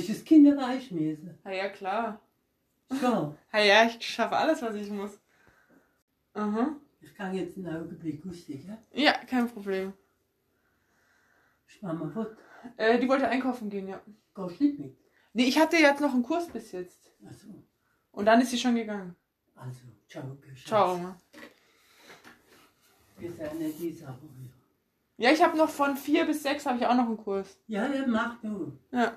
Kind. Was? Hast du das Kind erreicht müssen? Na ja, klar. So, Na ja, ich schaffe alles, was ich muss. Aha. ich kann jetzt einen Augenblick lustig, ja? Ja, kein Problem. Ich mach mal fort. Äh, die wollte einkaufen gehen, ja. Gehst nicht mit? Nee, ich hatte jetzt noch einen Kurs bis jetzt. Also, Und dann ist sie schon gegangen. also, ciao. Ciao, Oma. Wir sind nicht die Sache. Ja, ich habe noch von vier bis sechs habe ich auch noch einen Kurs. Ja, ja, mach du. Ja.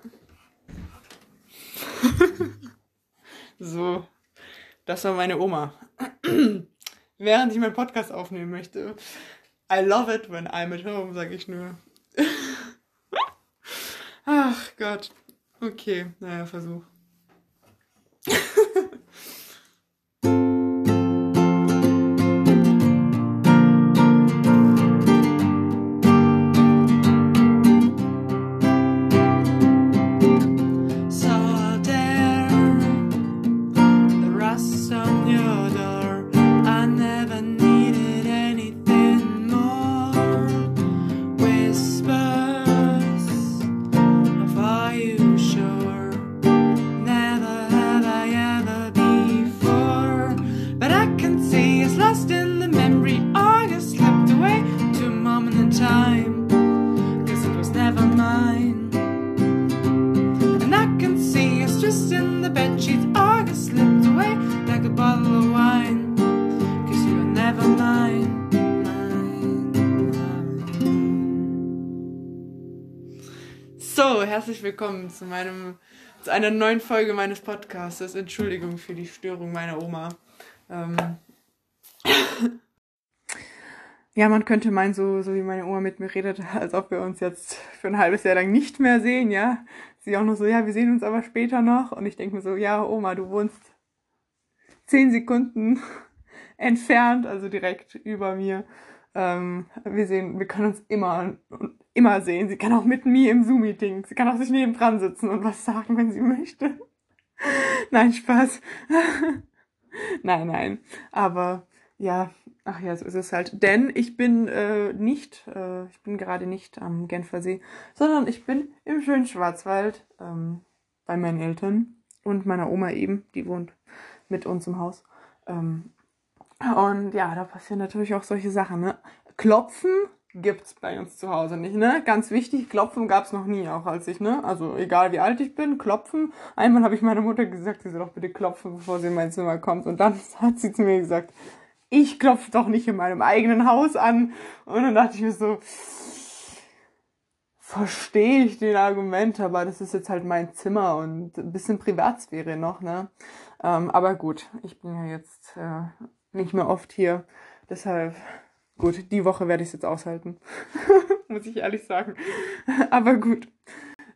so, das war meine Oma. Während ich meinen Podcast aufnehmen möchte. I love it when I'm at home, sag ich nur. Ach Gott. Okay, naja, Versuch. Willkommen zu meinem, zu einer neuen Folge meines Podcasts. Entschuldigung für die Störung meiner Oma. Ähm. Ja, man könnte meinen, so, so wie meine Oma mit mir redet, als ob wir uns jetzt für ein halbes Jahr lang nicht mehr sehen, ja. Sie auch noch so, ja, wir sehen uns aber später noch. Und ich denke mir so, ja, Oma, du wohnst zehn Sekunden entfernt, also direkt über mir. Ähm, wir sehen, wir können uns immer, immer sehen. Sie kann auch mit mir im Zoom-Meeting. Sie kann auch sich neben dran sitzen und was sagen, wenn sie möchte. nein, Spaß. nein, nein. Aber ja, ach ja, so ist es halt. Denn ich bin äh, nicht, äh, ich bin gerade nicht am Genfersee, sondern ich bin im schönen Schwarzwald ähm, bei meinen Eltern und meiner Oma eben, die wohnt mit uns im Haus. Ähm, und ja, da passieren natürlich auch solche Sachen, ne? Klopfen gibt's bei uns zu Hause nicht, ne? Ganz wichtig, Klopfen gab's noch nie, auch als ich, ne? Also egal wie alt ich bin, klopfen. Einmal habe ich meiner Mutter gesagt, sie soll doch bitte klopfen, bevor sie in mein Zimmer kommt. Und dann hat sie zu mir gesagt, ich klopfe doch nicht in meinem eigenen Haus an. Und dann dachte ich mir so, verstehe ich den Argument, aber das ist jetzt halt mein Zimmer und ein bisschen Privatsphäre noch, ne? Ähm, aber gut, ich bin ja jetzt äh, nicht mehr oft hier. Deshalb, gut, die Woche werde ich es jetzt aushalten. Muss ich ehrlich sagen. aber gut.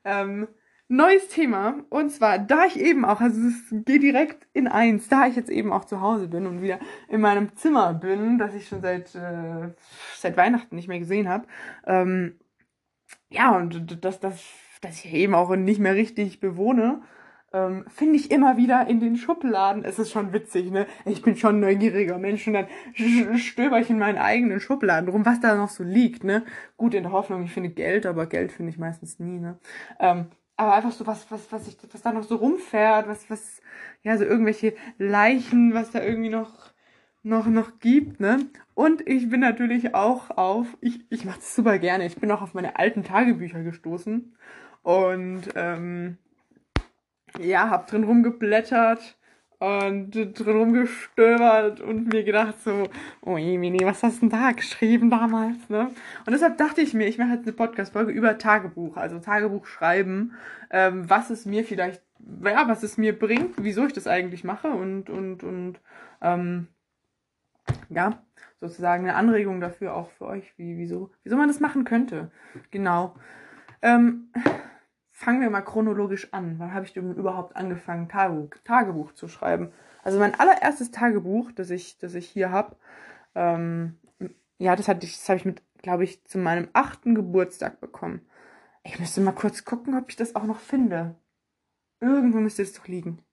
Ähm, neues Thema. Und zwar, da ich eben auch, also es geht direkt in eins, da ich jetzt eben auch zu Hause bin und wieder in meinem Zimmer bin, das ich schon seit, äh, seit Weihnachten nicht mehr gesehen habe. Ähm, ja, und das, das, dass ich eben auch nicht mehr richtig bewohne, ähm, finde ich immer wieder in den Schubladen. Es ist schon witzig, ne? Ich bin schon ein neugieriger Mensch und dann stöber ich in meinen eigenen Schubladen rum, was da noch so liegt, ne? Gut in der Hoffnung, ich finde Geld, aber Geld finde ich meistens nie, ne? Ähm, aber einfach so was, was, was ich, was da noch so rumfährt, was, was, ja, so irgendwelche Leichen, was da irgendwie noch, noch, noch gibt, ne? Und ich bin natürlich auch auf, ich, ich mache das super gerne, ich bin auch auf meine alten Tagebücher gestoßen und, ähm, ja, hab drin rumgeblättert und drin rumgestöbert und mir gedacht so, oh Emini, was hast du denn da geschrieben damals, ne? Und deshalb dachte ich mir, ich mache jetzt eine Podcast-Folge über Tagebuch, also Tagebuch schreiben, ähm, was es mir vielleicht, ja, was es mir bringt, wieso ich das eigentlich mache und, und, und, ähm, ja, sozusagen eine Anregung dafür auch für euch, wie, wieso, wieso man das machen könnte. Genau. Ähm, fangen wir mal chronologisch an. Wann habe ich denn überhaupt angefangen, Tagebuch, Tagebuch zu schreiben? Also mein allererstes Tagebuch, das ich, das ich hier habe, ähm, ja, das hatte ich, das habe ich mit, glaube ich, zu meinem achten Geburtstag bekommen. Ich müsste mal kurz gucken, ob ich das auch noch finde. Irgendwo müsste es doch liegen.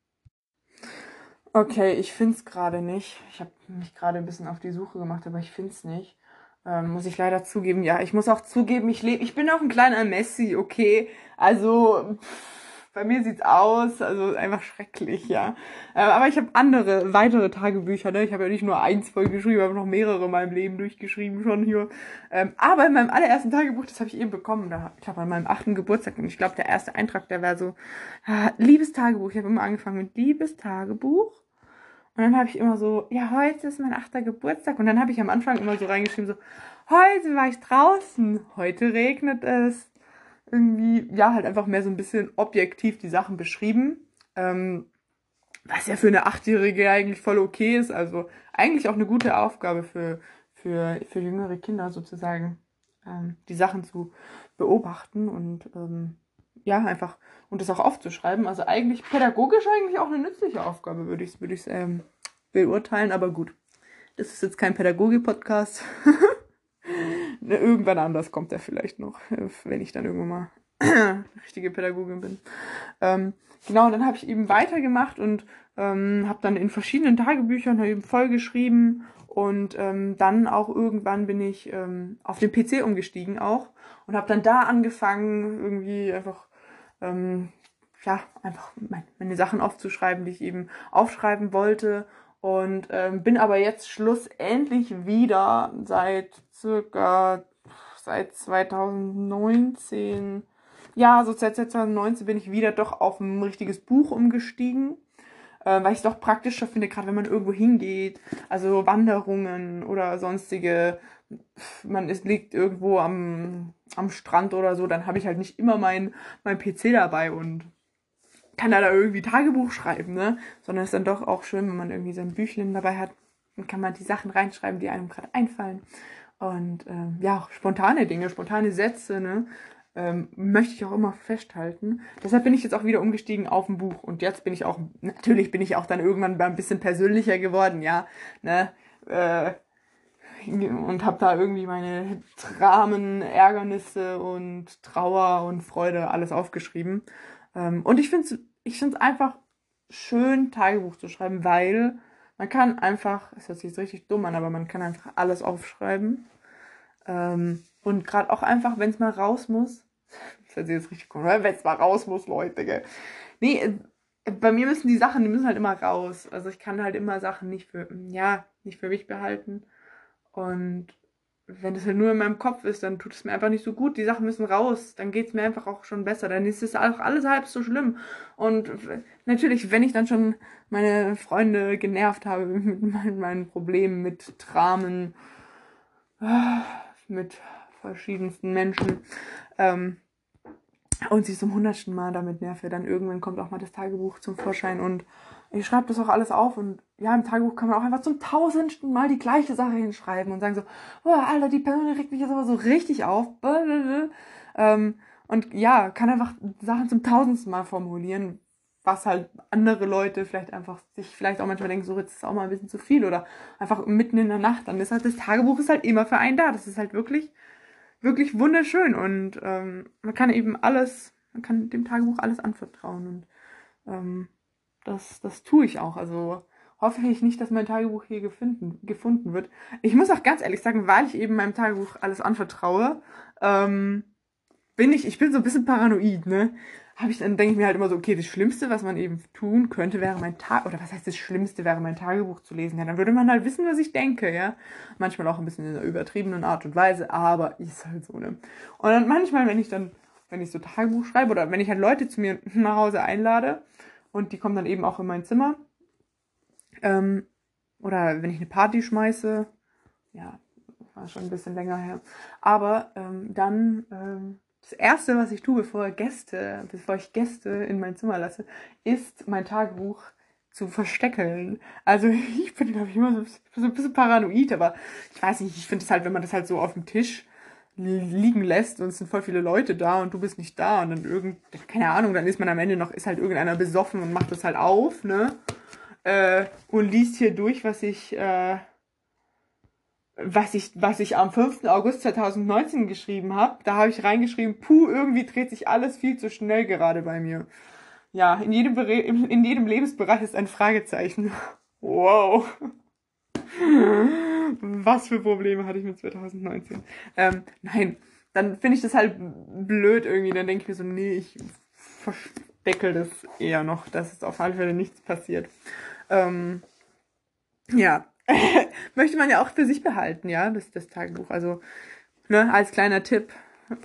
Okay, ich finde es gerade nicht. Ich habe mich gerade ein bisschen auf die Suche gemacht, aber ich finde es nicht. Ähm, muss ich leider zugeben. Ja, ich muss auch zugeben, ich lebe, ich bin auch ein kleiner Messi, okay. Also pff, bei mir sieht's aus, also einfach schrecklich, ja. Äh, aber ich habe andere, weitere Tagebücher, ne? Ich habe ja nicht nur eins voll geschrieben, ich habe noch mehrere in meinem Leben durchgeschrieben schon hier. Ähm, aber in meinem allerersten Tagebuch, das habe ich eben bekommen, da, ich glaube an meinem achten Geburtstag, und ich glaube, der erste Eintrag, der war so, ah, liebes Tagebuch. Ich habe immer angefangen mit liebes Tagebuch. Und dann habe ich immer so, ja, heute ist mein achter Geburtstag. Und dann habe ich am Anfang immer so reingeschrieben, so, heute war ich draußen, heute regnet es. Irgendwie, ja, halt einfach mehr so ein bisschen objektiv die Sachen beschrieben. Ähm, was ja für eine Achtjährige eigentlich voll okay ist. Also eigentlich auch eine gute Aufgabe für, für, für jüngere Kinder sozusagen, ähm, die Sachen zu beobachten und ähm, ja, einfach und das auch aufzuschreiben. Also eigentlich pädagogisch eigentlich auch eine nützliche Aufgabe, würde ich würde ähm, beurteilen. Aber gut, das ist jetzt kein Pädagogik-Podcast. Ne, irgendwann anders kommt er vielleicht noch, wenn ich dann irgendwann mal richtige Pädagogin bin. Ähm, genau, dann habe ich eben weitergemacht und ähm, habe dann in verschiedenen Tagebüchern eben vollgeschrieben und ähm, dann auch irgendwann bin ich ähm, auf den PC umgestiegen auch und habe dann da angefangen, irgendwie einfach ähm, ja, einfach meine Sachen aufzuschreiben, die ich eben aufschreiben wollte. Und ähm, bin aber jetzt schlussendlich wieder seit circa seit 2019, ja, so seit 2019 bin ich wieder doch auf ein richtiges Buch umgestiegen, äh, weil ich es doch praktischer finde, gerade wenn man irgendwo hingeht, also Wanderungen oder sonstige, man ist, liegt irgendwo am, am Strand oder so, dann habe ich halt nicht immer mein, mein PC dabei und kann da, da irgendwie Tagebuch schreiben, ne? Sondern es ist dann doch auch schön, wenn man irgendwie sein Büchlein dabei hat, dann kann man die Sachen reinschreiben, die einem gerade einfallen. Und ähm, ja, auch spontane Dinge, spontane Sätze, ne? Ähm, möchte ich auch immer festhalten. Deshalb bin ich jetzt auch wieder umgestiegen auf ein Buch. Und jetzt bin ich auch, natürlich bin ich auch dann irgendwann ein bisschen persönlicher geworden, ja. Ne? Äh, und habe da irgendwie meine Dramen, Ärgernisse und Trauer und Freude alles aufgeschrieben. Ähm, und ich finde es ich find's einfach schön, Tagebuch zu schreiben, weil man kann einfach, es hört sich jetzt richtig dumm an, aber man kann einfach alles aufschreiben. Ähm, und gerade auch einfach, wenn es mal raus muss, das hört sich jetzt richtig cool, wenn es mal raus muss, Leute, gell. Nee, äh, bei mir müssen die Sachen, die müssen halt immer raus. Also ich kann halt immer Sachen nicht für, ja, nicht für mich behalten. Und wenn das halt nur in meinem Kopf ist, dann tut es mir einfach nicht so gut. Die Sachen müssen raus. Dann geht es mir einfach auch schon besser. Dann ist es auch alles halb so schlimm. Und natürlich, wenn ich dann schon meine Freunde genervt habe mit meinen, Problemen, mit Dramen, mit verschiedensten Menschen, ähm, und sie zum hundertsten Mal damit nerve, dann irgendwann kommt auch mal das Tagebuch zum Vorschein und ich schreibe das auch alles auf und ja, im Tagebuch kann man auch einfach zum tausendsten Mal die gleiche Sache hinschreiben und sagen so, oh, Alter, die Person regt mich jetzt aber so richtig auf. Ähm, und ja, kann einfach Sachen zum tausendsten Mal formulieren, was halt andere Leute vielleicht einfach sich vielleicht auch manchmal denken, so jetzt ist auch mal ein bisschen zu viel oder einfach mitten in der Nacht. Dann ist halt das Tagebuch ist halt immer für einen da. Das ist halt wirklich, wirklich wunderschön und ähm, man kann eben alles, man kann dem Tagebuch alles anvertrauen und ähm, das, das tue ich auch. Also hoffe ich nicht, dass mein Tagebuch hier gefunden, gefunden wird. Ich muss auch ganz ehrlich sagen, weil ich eben meinem Tagebuch alles anvertraue, ähm, bin ich, ich bin so ein bisschen paranoid, ne? Habe ich dann denke ich mir halt immer so, okay, das Schlimmste, was man eben tun könnte, wäre mein Tag oder was heißt das Schlimmste, wäre mein Tagebuch zu lesen. Ja, dann würde man halt wissen, was ich denke, ja. Manchmal auch ein bisschen in einer übertriebenen Art und Weise, aber ist halt so, ne? Und dann manchmal, wenn ich dann, wenn ich so Tagebuch schreibe oder wenn ich halt Leute zu mir nach Hause einlade, und die kommen dann eben auch in mein Zimmer. Ähm, oder wenn ich eine Party schmeiße, ja, war schon ein bisschen länger her. Aber ähm, dann ähm, das erste, was ich tue, bevor Gäste, bevor ich Gäste in mein Zimmer lasse, ist mein Tagebuch zu versteckeln. Also ich bin, glaube ich, immer so, ein bisschen paranoid, aber ich weiß nicht, ich finde es halt, wenn man das halt so auf dem Tisch liegen lässt und es sind voll viele Leute da und du bist nicht da und dann irgend, keine Ahnung, dann ist man am Ende noch, ist halt irgendeiner besoffen und macht das halt auf, ne? Äh, und liest hier durch, was ich, äh, was ich, was ich am 5. August 2019 geschrieben habe. Da habe ich reingeschrieben, puh, irgendwie dreht sich alles viel zu schnell gerade bei mir. Ja, in jedem, in jedem Lebensbereich ist ein Fragezeichen. Wow. Was für Probleme hatte ich mit 2019? Ähm, nein, dann finde ich das halt blöd irgendwie. Dann denke ich mir so, nee, ich verstecke das eher noch, dass es auf alle Fälle nichts passiert. Ähm, ja, möchte man ja auch für sich behalten, ja, das, das Tagebuch. Also, ne, als kleiner Tipp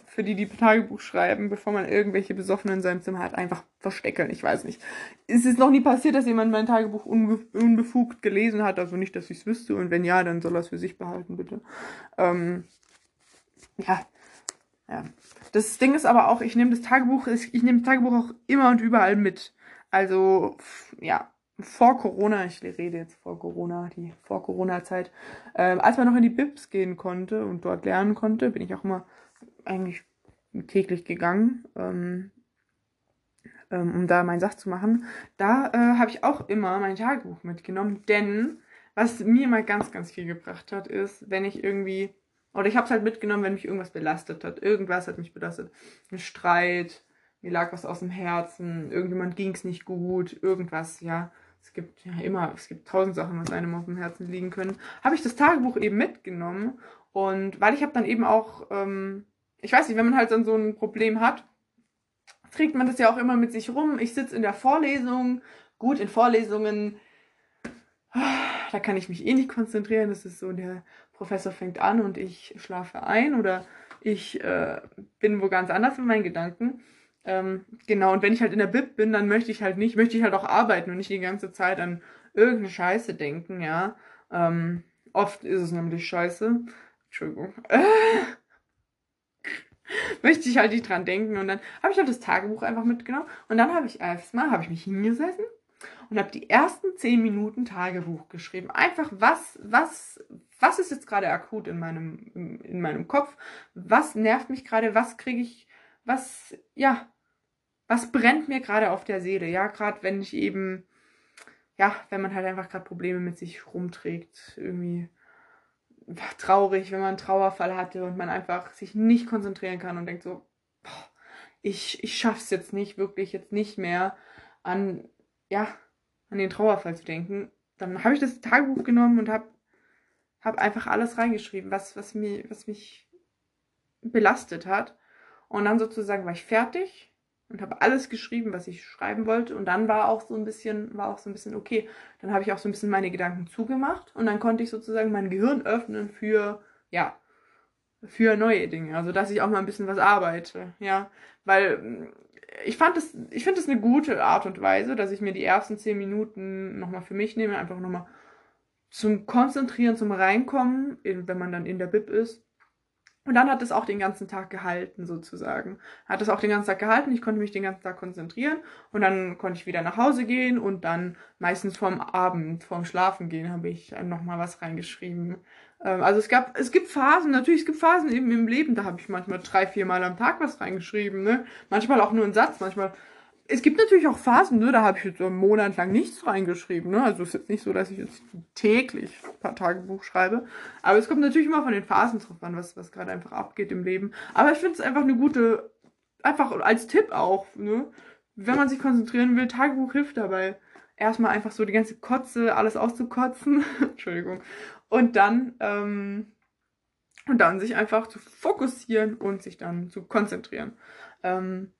für die, die Tagebuch schreiben, bevor man irgendwelche Besoffenen in seinem Zimmer hat, einfach versteckeln. Ich weiß nicht. Es ist noch nie passiert, dass jemand mein Tagebuch unbe unbefugt gelesen hat, also nicht, dass ich es wüsste. Und wenn ja, dann soll er es für sich behalten, bitte. Ähm, ja. Ja. Das Ding ist aber auch, ich nehme das Tagebuch, ich nehme das Tagebuch auch immer und überall mit. Also, ja, vor Corona, ich rede jetzt vor Corona, die vor Corona-Zeit, äh, als man noch in die Bibs gehen konnte und dort lernen konnte, bin ich auch immer eigentlich täglich gegangen, ähm, ähm, um da meinen Sach zu machen. Da äh, habe ich auch immer mein Tagebuch mitgenommen, denn was mir mal ganz, ganz viel gebracht hat, ist, wenn ich irgendwie, oder ich habe es halt mitgenommen, wenn mich irgendwas belastet hat. Irgendwas hat mich belastet. Ein Streit, mir lag was aus dem Herzen, irgendjemand ging es nicht gut, irgendwas, ja es gibt ja immer, es gibt tausend Sachen, was einem auf dem Herzen liegen können, habe ich das Tagebuch eben mitgenommen. Und weil ich habe dann eben auch, ähm, ich weiß nicht, wenn man halt dann so ein Problem hat, trägt man das ja auch immer mit sich rum. Ich sitze in der Vorlesung, gut, in Vorlesungen, da kann ich mich eh nicht konzentrieren. Das ist so, der Professor fängt an und ich schlafe ein oder ich äh, bin wo ganz anders mit meinen Gedanken. Ähm, genau, und wenn ich halt in der Bib bin, dann möchte ich halt nicht, möchte ich halt auch arbeiten und nicht die ganze Zeit an irgendeine Scheiße denken, ja. Ähm, oft ist es nämlich Scheiße. Entschuldigung. möchte ich halt nicht dran denken und dann habe ich halt das Tagebuch einfach mitgenommen und dann habe ich erstmal, habe ich mich hingesessen und habe die ersten zehn Minuten Tagebuch geschrieben. Einfach was, was, was ist jetzt gerade akut in meinem, in meinem Kopf? Was nervt mich gerade? Was kriege ich was, ja, was brennt mir gerade auf der Seele? Ja, gerade wenn ich eben, ja, wenn man halt einfach gerade Probleme mit sich rumträgt, irgendwie traurig, wenn man einen Trauerfall hatte und man einfach sich nicht konzentrieren kann und denkt so, boah, ich, ich schaff's jetzt nicht, wirklich jetzt nicht mehr an, ja, an den Trauerfall zu denken, dann habe ich das Tagebuch genommen und habe hab einfach alles reingeschrieben, was, was, mir, was mich belastet hat. Und dann sozusagen war ich fertig und habe alles geschrieben, was ich schreiben wollte. Und dann war auch so ein bisschen, war auch so ein bisschen okay. Dann habe ich auch so ein bisschen meine Gedanken zugemacht und dann konnte ich sozusagen mein Gehirn öffnen für, ja, für neue Dinge. Also dass ich auch mal ein bisschen was arbeite, ja. Weil mm, ich fand es, ich finde es eine gute Art und Weise, dass ich mir die ersten zehn Minuten nochmal für mich nehme, einfach nochmal zum Konzentrieren, zum Reinkommen, wenn man dann in der Bib ist. Und dann hat es auch den ganzen Tag gehalten, sozusagen. Hat es auch den ganzen Tag gehalten, ich konnte mich den ganzen Tag konzentrieren und dann konnte ich wieder nach Hause gehen und dann meistens vorm Abend, vorm Schlafen gehen, habe ich nochmal was reingeschrieben. Ähm, also es gab, es gibt Phasen, natürlich, es gibt Phasen eben im Leben, da habe ich manchmal drei, vier Mal am Tag was reingeschrieben, ne? Manchmal auch nur einen Satz, manchmal es gibt natürlich auch Phasen, ne, da habe ich jetzt so einen Monat lang nichts reingeschrieben. Ne? Also es ist jetzt nicht so, dass ich jetzt täglich ein paar Tagebuch schreibe. Aber es kommt natürlich immer von den Phasen drauf an, was, was gerade einfach abgeht im Leben. Aber ich finde es einfach eine gute, einfach als Tipp auch, ne? wenn man sich konzentrieren will, Tagebuch hilft dabei. Erstmal einfach so die ganze Kotze, alles auszukotzen. Entschuldigung. Und dann, ähm, und dann sich einfach zu fokussieren und sich dann zu konzentrieren. Ähm,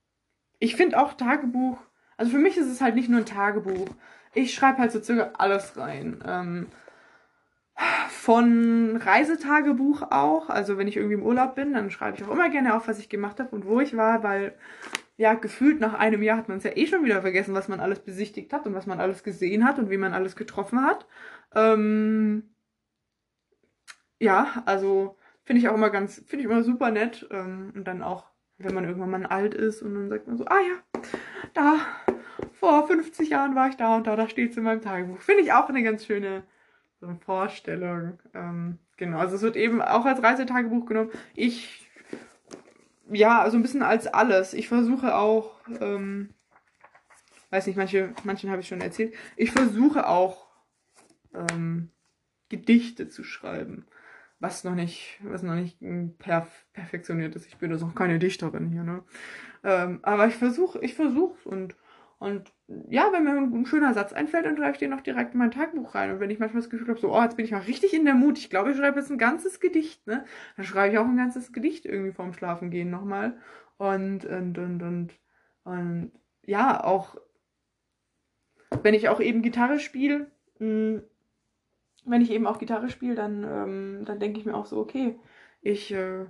ich finde auch Tagebuch, also für mich ist es halt nicht nur ein Tagebuch. Ich schreibe halt so circa alles rein. Ähm, von Reisetagebuch auch, also wenn ich irgendwie im Urlaub bin, dann schreibe ich auch immer gerne auf, was ich gemacht habe und wo ich war, weil ja, gefühlt nach einem Jahr hat man es ja eh schon wieder vergessen, was man alles besichtigt hat und was man alles gesehen hat und wie man alles getroffen hat. Ähm, ja, also finde ich auch immer ganz, finde ich immer super nett ähm, und dann auch wenn man irgendwann mal alt ist und dann sagt man so, ah ja, da, vor 50 Jahren war ich da und da, da steht es in meinem Tagebuch. Finde ich auch eine ganz schöne so Vorstellung. Ähm, genau, also es wird eben auch als Reisetagebuch genommen. Ich, ja, so ein bisschen als alles. Ich versuche auch, ähm, weiß nicht, manche, manchen habe ich schon erzählt, ich versuche auch ähm, Gedichte zu schreiben was noch nicht, was noch nicht perf perfektioniert ist. Ich bin also noch keine Dichterin hier, ne? Ähm, aber ich versuche, ich versuch's und Und ja, wenn mir ein schöner Satz einfällt, dann schreibe ich den noch direkt in mein Tagebuch rein. Und wenn ich manchmal das Gefühl habe, so, oh, jetzt bin ich mal richtig in der Mut, ich glaube, ich schreibe jetzt ein ganzes Gedicht, ne? Dann schreibe ich auch ein ganzes Gedicht irgendwie vorm Schlafengehen nochmal. Und, und, und, und, und ja, auch wenn ich auch eben Gitarre spiele, hm, wenn ich eben auch Gitarre spiele, dann, ähm, dann denke ich mir auch so, okay, ich, äh,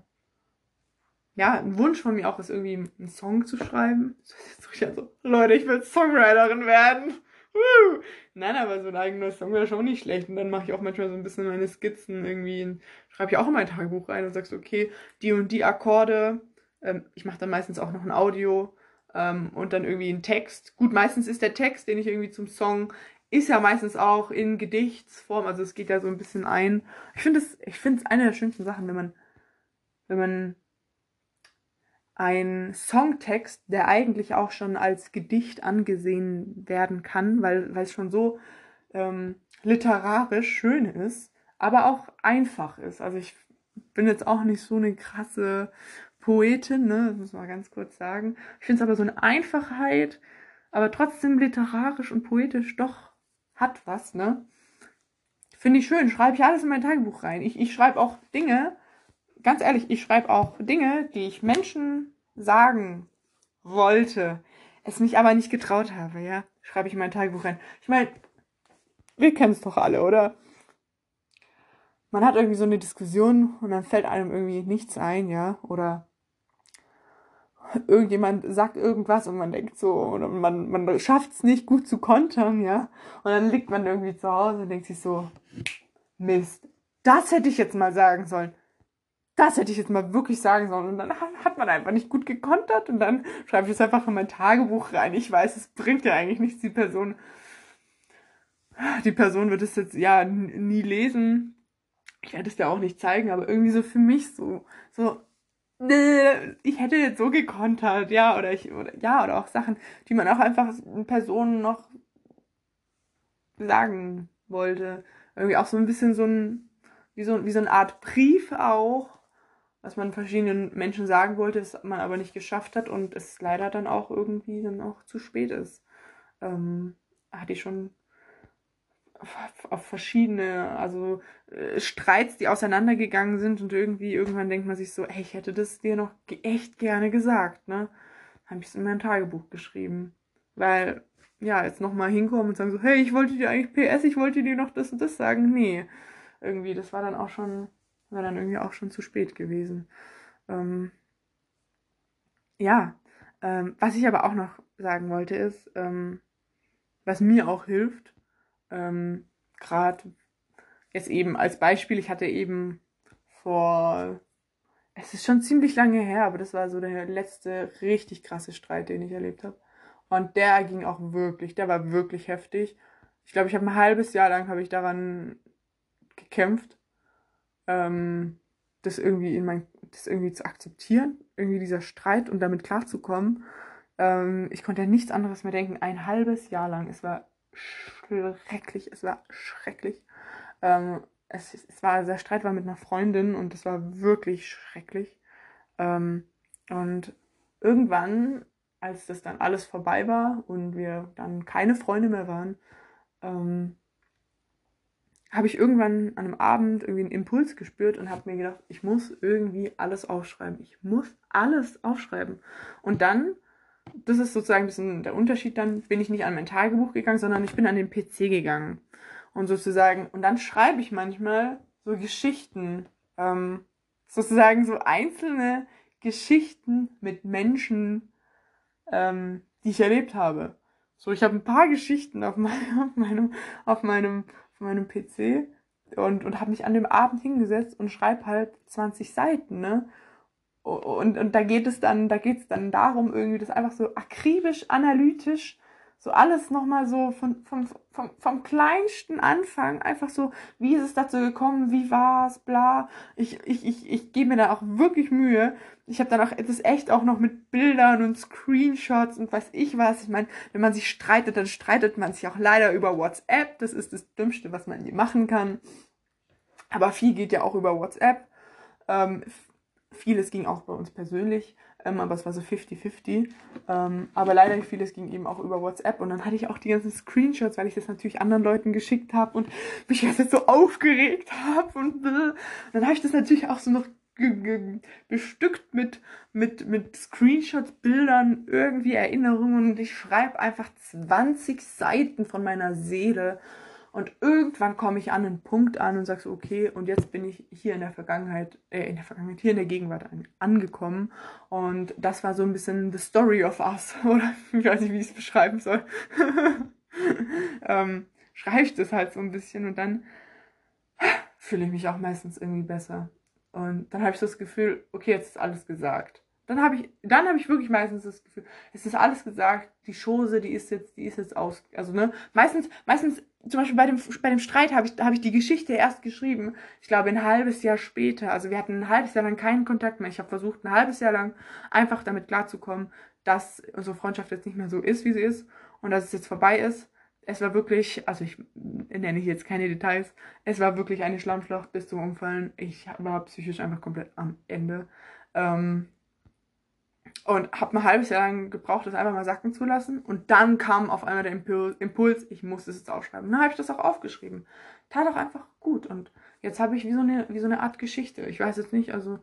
ja, ein Wunsch von mir auch ist, irgendwie einen Song zu schreiben. Also, Leute, ich will Songwriterin werden. Woo! Nein, aber so ein eigener Song wäre schon nicht schlecht. Und dann mache ich auch manchmal so ein bisschen meine Skizzen irgendwie, schreibe ich auch in mein Tagebuch rein und sagst, okay, die und die Akkorde. Ähm, ich mache dann meistens auch noch ein Audio ähm, und dann irgendwie einen Text. Gut, meistens ist der Text, den ich irgendwie zum Song, ist ja meistens auch in Gedichtsform, also es geht ja so ein bisschen ein. Ich finde es, ich finde es eine der schönsten Sachen, wenn man, wenn man ein Songtext, der eigentlich auch schon als Gedicht angesehen werden kann, weil, weil es schon so ähm, literarisch schön ist, aber auch einfach ist. Also ich bin jetzt auch nicht so eine krasse Poetin, ne, das muss man ganz kurz sagen. Ich finde es aber so eine Einfachheit, aber trotzdem literarisch und poetisch doch hat was, ne? Finde ich schön, schreibe ich alles in mein Tagebuch rein. Ich, ich schreibe auch Dinge, ganz ehrlich, ich schreibe auch Dinge, die ich Menschen sagen wollte, es mich aber nicht getraut habe, ja, schreibe ich in mein Tagebuch rein. Ich meine, wir kennen es doch alle, oder? Man hat irgendwie so eine Diskussion und dann fällt einem irgendwie nichts ein, ja, oder irgendjemand sagt irgendwas und man denkt so, oder man, man schafft es nicht gut zu kontern, ja. Und dann liegt man irgendwie zu Hause und denkt sich so, Mist, das hätte ich jetzt mal sagen sollen. Das hätte ich jetzt mal wirklich sagen sollen. Und dann hat man einfach nicht gut gekontert und dann schreibe ich es einfach in mein Tagebuch rein. Ich weiß, es bringt ja eigentlich nichts. Die Person, die Person wird es jetzt ja nie lesen. Ich werde es ja auch nicht zeigen, aber irgendwie so für mich so, so, ich hätte jetzt so gekontert, ja, oder ich, oder, ja, oder auch Sachen, die man auch einfach Personen noch sagen wollte. Irgendwie auch so ein bisschen so ein, wie so, wie so eine Art Brief auch, was man verschiedenen Menschen sagen wollte, das man aber nicht geschafft hat und es leider dann auch irgendwie dann auch zu spät ist. Ähm, hatte ich schon auf verschiedene, also äh, Streits, die auseinandergegangen sind und irgendwie irgendwann denkt man sich so, ey, ich hätte das dir noch echt gerne gesagt, ne? Habe ich es in mein Tagebuch geschrieben. Weil, ja, jetzt nochmal hinkommen und sagen so, hey, ich wollte dir eigentlich PS, ich wollte dir noch das und das sagen. Nee. Irgendwie, das war dann auch schon, war dann irgendwie auch schon zu spät gewesen. Ähm, ja, ähm, was ich aber auch noch sagen wollte ist, ähm, was mir auch hilft, ähm, Gerade jetzt eben als Beispiel, ich hatte eben vor, es ist schon ziemlich lange her, aber das war so der letzte richtig krasse Streit, den ich erlebt habe. Und der ging auch wirklich, der war wirklich heftig. Ich glaube, ich habe ein halbes Jahr lang habe ich daran gekämpft, ähm, das irgendwie in mein, das irgendwie zu akzeptieren, irgendwie dieser Streit und damit klarzukommen. Ähm, ich konnte ja nichts anderes mehr denken. Ein halbes Jahr lang. Es war schrecklich. Es war schrecklich. Ähm, es, es war, der Streit war mit einer Freundin und es war wirklich schrecklich. Ähm, und irgendwann, als das dann alles vorbei war und wir dann keine Freunde mehr waren, ähm, habe ich irgendwann an einem Abend irgendwie einen Impuls gespürt und habe mir gedacht, ich muss irgendwie alles aufschreiben. Ich muss alles aufschreiben. Und dann das ist sozusagen ein bisschen der Unterschied dann, bin ich nicht an mein Tagebuch gegangen, sondern ich bin an den PC gegangen. Und sozusagen, und dann schreibe ich manchmal so Geschichten, ähm, sozusagen so einzelne Geschichten mit Menschen, ähm, die ich erlebt habe. So, ich habe ein paar Geschichten auf, mein, auf meinem, auf meinem, auf meinem PC und, und habe mich an dem Abend hingesetzt und schreibe halt 20 Seiten, ne? Und, und da geht es dann, da geht es dann darum, irgendwie das einfach so akribisch, analytisch, so alles nochmal so von, von, vom, vom kleinsten Anfang, einfach so, wie ist es dazu gekommen, wie war es, bla. Ich, ich, ich, ich gebe mir da auch wirklich Mühe. Ich habe dann auch das echt auch noch mit Bildern und Screenshots und weiß ich was. Ich meine, wenn man sich streitet, dann streitet man sich auch leider über WhatsApp. Das ist das Dümmste, was man je machen kann. Aber viel geht ja auch über WhatsApp. Ähm, vieles ging auch bei uns persönlich. ähm, aber es war so 50-50. Ähm, aber leider vieles ging eben auch über WhatsApp und dann hatte ich auch die ganzen Screenshots, weil ich das natürlich anderen Leuten geschickt habe und mich jetzt so aufgeregt habe und äh, dann habe ich das natürlich auch so noch bestückt mit, mit, mit Screenshots, Bildern, irgendwie Erinnerungen und ich schreibe einfach 20 Seiten von meiner Seele und irgendwann komme ich an einen Punkt an und sage so, okay, und jetzt bin ich hier in der Vergangenheit, äh, in der Vergangenheit, hier in der Gegenwart an, angekommen. Und das war so ein bisschen the story of us, oder ich weiß nicht, wie ich es beschreiben soll. ähm, schreibe ich das halt so ein bisschen und dann fühle ich mich auch meistens irgendwie besser. Und dann habe ich das Gefühl, okay, jetzt ist alles gesagt. Dann habe ich, dann habe ich wirklich meistens das Gefühl, es ist alles gesagt, die Chose, die ist jetzt, die ist jetzt aus, also ne, meistens, meistens, zum Beispiel bei dem, bei dem Streit habe ich, habe ich die Geschichte erst geschrieben, ich glaube ein halbes Jahr später, also wir hatten ein halbes Jahr lang keinen Kontakt mehr, ich habe versucht ein halbes Jahr lang einfach damit klarzukommen, dass unsere Freundschaft jetzt nicht mehr so ist, wie sie ist und dass es jetzt vorbei ist es war wirklich, also ich nenne jetzt keine Details, es war wirklich eine Schlammschlacht bis zum Umfallen. Ich war psychisch einfach komplett am Ende. Ähm, und habe ein halbes Jahr lang gebraucht, das einfach mal sacken zu lassen. Und dann kam auf einmal der Impuls, ich muss es jetzt aufschreiben. Dann habe ich das auch aufgeschrieben. Tat auch einfach gut. Und jetzt habe ich wie so, eine, wie so eine Art Geschichte. Ich weiß jetzt nicht, also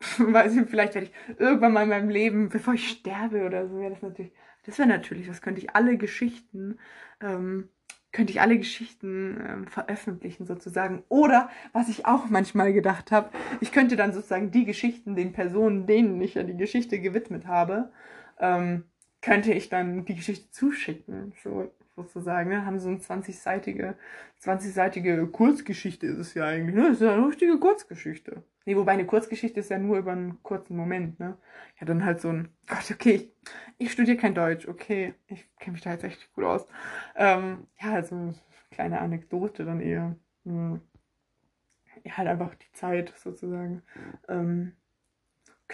weiß ich, vielleicht werde ich irgendwann mal in meinem Leben, bevor ich sterbe oder so, wäre das natürlich das wäre natürlich, das könnte ich alle Geschichten, ähm, könnte ich alle Geschichten ähm, veröffentlichen sozusagen. Oder, was ich auch manchmal gedacht habe, ich könnte dann sozusagen die Geschichten den Personen, denen ich ja die Geschichte gewidmet habe, ähm, könnte ich dann die Geschichte zuschicken. So, sozusagen. Ne? Haben so eine 20-seitige, 20-seitige Kurzgeschichte ist es ja eigentlich. Ne? Das ist ja eine richtige Kurzgeschichte. Nee, wobei eine Kurzgeschichte ist ja nur über einen kurzen Moment, ne? Ja, dann halt so ein, Gott, okay, ich, ich studiere kein Deutsch, okay, ich kenne mich da jetzt echt gut aus. Ähm, ja, also eine kleine Anekdote dann eher. Hm. Ja, halt einfach die Zeit sozusagen. Ähm,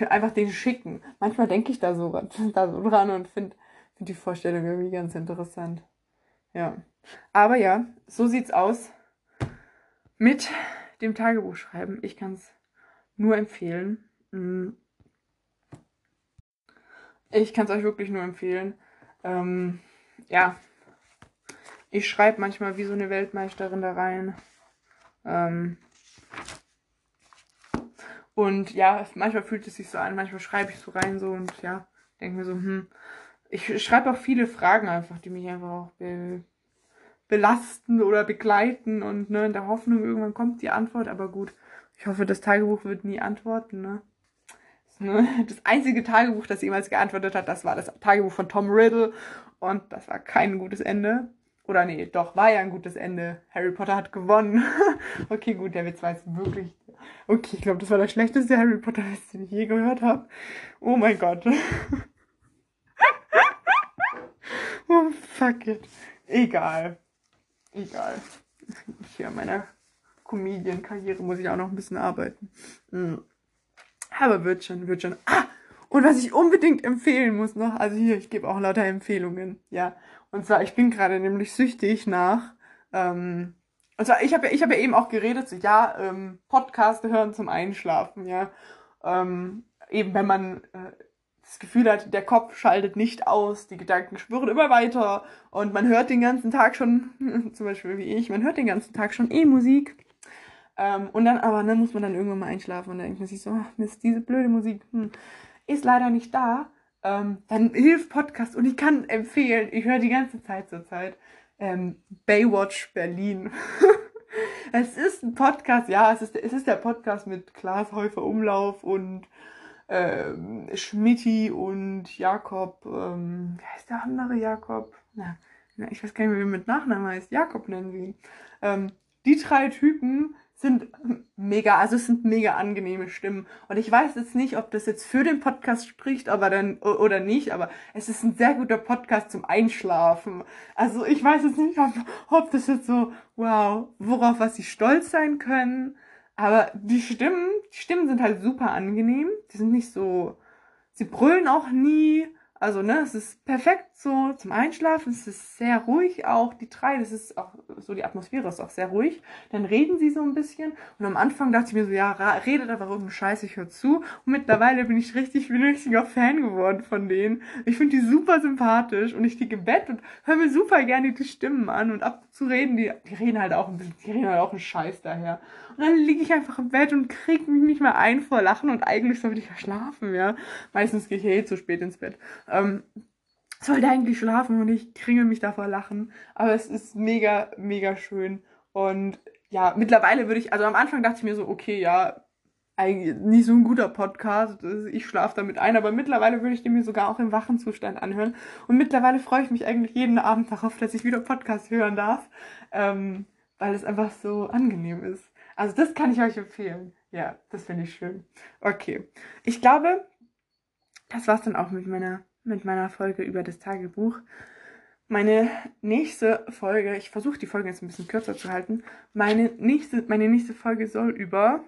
einfach den schicken. Manchmal denke ich da so, da so dran und finde find die Vorstellung irgendwie ganz interessant. Ja. Aber ja, so sieht's aus mit dem Tagebuchschreiben. Ich kann es nur empfehlen. Mm. Ich kann es euch wirklich nur empfehlen. Ähm, ja, ich schreibe manchmal wie so eine Weltmeisterin da rein. Ähm, und ja, manchmal fühlt es sich so an, manchmal schreibe ich so rein so und ja, denke mir so, hm, ich schreibe auch viele Fragen einfach, die mich einfach auch be belasten oder begleiten und ne, in der Hoffnung, irgendwann kommt die Antwort, aber gut, ich hoffe, das Tagebuch wird nie antworten, ne? ne? Das einzige Tagebuch, das jemals geantwortet hat, das war das Tagebuch von Tom Riddle und das war kein gutes Ende. Oder nee, doch, war ja ein gutes Ende. Harry Potter hat gewonnen. okay, gut, der Witz war jetzt wirklich. Okay, ich glaube, das war der schlechteste Harry Potter-Witz, den ich je gehört habe. Oh mein Gott. oh, fuck it. Egal. Egal. Hier, meiner Comedian-Karriere muss ich auch noch ein bisschen arbeiten. Mhm. Aber wird schon, wird schon. Ah! Und was ich unbedingt empfehlen muss noch, also hier, ich gebe auch lauter Empfehlungen, ja. Und zwar, ich bin gerade nämlich süchtig nach, ähm, und zwar, ich habe ja, ich habe ja eben auch geredet, so, ja, ähm, Podcast hören zum Einschlafen, ja. Ähm, eben wenn man äh, das Gefühl hat, der Kopf schaltet nicht aus, die Gedanken spüren immer weiter und man hört den ganzen Tag schon, zum Beispiel wie ich, man hört den ganzen Tag schon eh Musik. Ähm, und dann aber, dann muss man dann irgendwann mal einschlafen und dann denkt man sich so, ach Mist, diese blöde Musik hm, ist leider nicht da. Ähm, dann hilft Podcast und ich kann empfehlen, ich höre die ganze Zeit zur Zeit ähm, Baywatch Berlin. es ist ein Podcast, ja, es ist, es ist der Podcast mit Klaas Häufer Umlauf und Schmitti und Jakob, ähm, wer ist der andere Jakob? Na, na, ich weiß gar nicht mehr, wie mit Nachnamen heißt. Jakob nennen wir ihn. Ähm, die drei Typen sind mega, also es sind mega angenehme Stimmen. Und ich weiß jetzt nicht, ob das jetzt für den Podcast spricht, aber dann oder nicht, aber es ist ein sehr guter Podcast zum Einschlafen. Also ich weiß jetzt nicht, ob, ob das jetzt so, wow, worauf was sie stolz sein können. Aber die Stimmen, die Stimmen sind halt super angenehm. Die sind nicht so, sie brüllen auch nie Also, ne, es ist perfekt so zum Einschlafen. Es ist sehr ruhig auch. Die drei, das ist auch so, die Atmosphäre ist auch sehr ruhig. Dann reden sie so ein bisschen. Und am Anfang dachte ich mir so, ja, redet einfach irgendeinen Scheiß, ich höre zu. Und mittlerweile bin ich richtig, bin richtiger Fan geworden von denen. Ich finde die super sympathisch. Und ich liege im Bett und höre mir super gerne die Stimmen an. Und ab zu reden die, die reden halt auch ein bisschen, die reden halt auch einen Scheiß daher. Und dann liege ich einfach im Bett und krieg mich nicht mehr ein vor Lachen. Und eigentlich sollte ich ja schlafen, ja. Meistens gehe ich eh zu spät ins Bett. Ähm, sollte eigentlich schlafen und ich kringel mich davor lachen. Aber es ist mega, mega schön. Und ja, mittlerweile würde ich, also am Anfang dachte ich mir so, okay, ja, eigentlich nicht so ein guter Podcast. Ich schlafe damit ein, aber mittlerweile würde ich den mir sogar auch im wachen Zustand anhören. Und mittlerweile freue ich mich eigentlich jeden Abend darauf, dass ich wieder Podcast hören darf, ähm, weil es einfach so angenehm ist. Also das kann ich euch empfehlen. Ja, das finde ich schön. Okay. Ich glaube, das war's dann auch mit meiner, mit meiner Folge über das Tagebuch. Meine nächste Folge, ich versuche die Folge jetzt ein bisschen kürzer zu halten. Meine nächste, meine nächste Folge soll über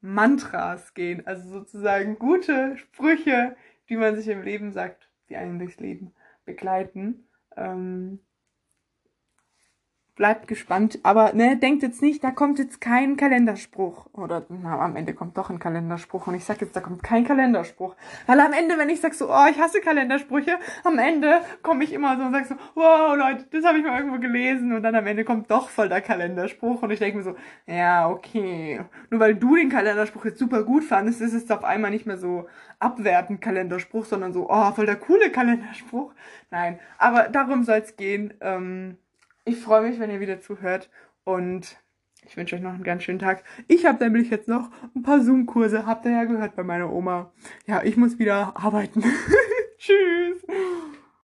Mantras gehen. Also sozusagen gute Sprüche, die man sich im Leben sagt, die einen durchs Leben begleiten. Ähm, bleibt gespannt. Aber ne, denkt jetzt nicht, da kommt jetzt kein Kalenderspruch. Oder na, am Ende kommt doch ein Kalenderspruch. Und ich sag jetzt, da kommt kein Kalenderspruch. Weil am Ende, wenn ich sag so, oh, ich hasse Kalendersprüche, am Ende komme ich immer so und sag so, wow, Leute, das habe ich mal irgendwo gelesen. Und dann am Ende kommt doch voll der Kalenderspruch. Und ich denke mir so, ja, okay. Nur weil du den Kalenderspruch jetzt super gut fandest, ist es auf einmal nicht mehr so abwertend Kalenderspruch, sondern so, oh, voll der coole Kalenderspruch. Nein, aber darum soll es gehen. Ähm, ich freue mich, wenn ihr wieder zuhört und ich wünsche euch noch einen ganz schönen Tag. Ich habe nämlich jetzt noch ein paar Zoom-Kurse, habt ihr ja gehört bei meiner Oma. Ja, ich muss wieder arbeiten. Tschüss.